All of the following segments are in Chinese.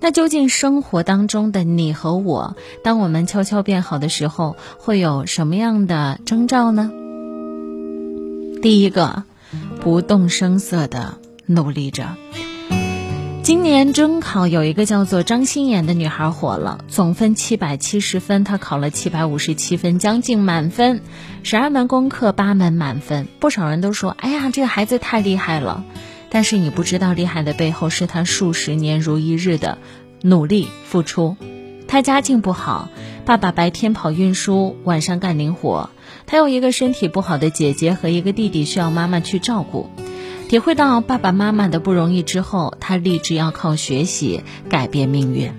那究竟生活当中的你和我，当我们悄悄变好的时候，会有什么样的征兆呢？第一个，不动声色的努力着。今年中考有一个叫做张心妍的女孩火了，总分七百七十分，她考了七百五十七分，将近满分。十二门功课八门满分，不少人都说：“哎呀，这个孩子太厉害了。”但是你不知道，厉害的背后是他数十年如一日的努力付出。他家境不好，爸爸白天跑运输，晚上干零活。他有一个身体不好的姐姐和一个弟弟需要妈妈去照顾。体会到爸爸妈妈的不容易之后，他立志要靠学习改变命运。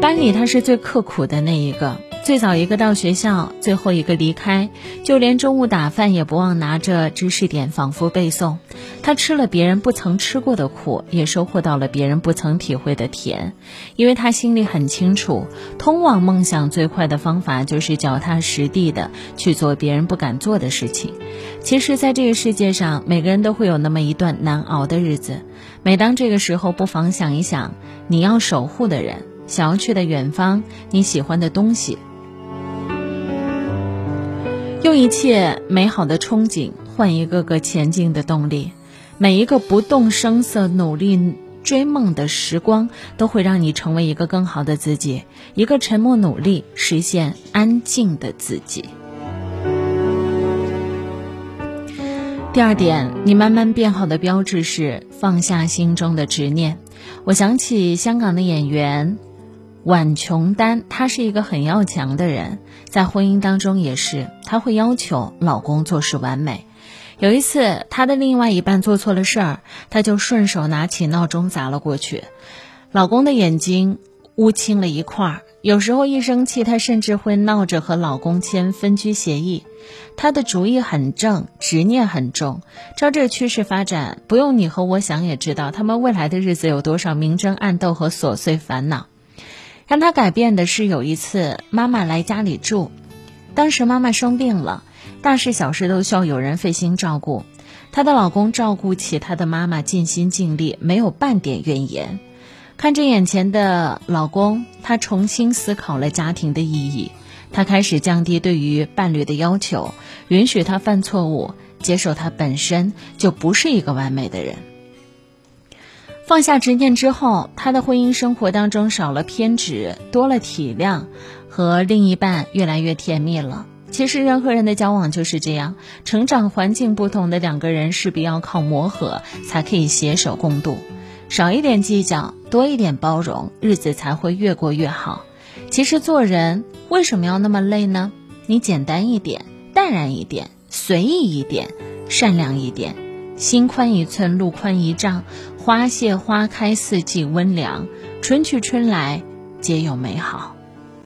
班里他是最刻苦的那一个。最早一个到学校，最后一个离开，就连中午打饭也不忘拿着知识点反复背诵。他吃了别人不曾吃过的苦，也收获到了别人不曾体会的甜。因为他心里很清楚，通往梦想最快的方法就是脚踏实地的去做别人不敢做的事情。其实，在这个世界上，每个人都会有那么一段难熬的日子。每当这个时候，不妨想一想你要守护的人，想要去的远方，你喜欢的东西。用一切美好的憧憬换一个个前进的动力，每一个不动声色努力追梦的时光，都会让你成为一个更好的自己，一个沉默努力实现安静的自己。第二点，你慢慢变好的标志是放下心中的执念。我想起香港的演员。婉琼丹，她是一个很要强的人，在婚姻当中也是，她会要求老公做事完美。有一次，她的另外一半做错了事儿，她就顺手拿起闹钟砸了过去，老公的眼睛乌青了一块儿。有时候一生气，她甚至会闹着和老公签分居协议。她的主意很正，执念很重。照这趋势发展，不用你和我想也知道，他们未来的日子有多少明争暗斗和琐碎烦恼。让他改变的是，有一次妈妈来家里住，当时妈妈生病了，大事小事都需要有人费心照顾。她的老公照顾起她的妈妈，尽心尽力，没有半点怨言。看着眼前的老公，她重新思考了家庭的意义。她开始降低对于伴侣的要求，允许他犯错误，接受他本身就不是一个完美的人。放下执念之后，他的婚姻生活当中少了偏执，多了体谅，和另一半越来越甜蜜了。其实人和人的交往就是这样，成长环境不同的两个人势必要靠磨合，才可以携手共度。少一点计较，多一点包容，日子才会越过越好。其实做人为什么要那么累呢？你简单一点，淡然一点，随意一点，善良一点，心宽一寸，路宽一丈。花谢花开，四季温凉，春去春来，皆有美好。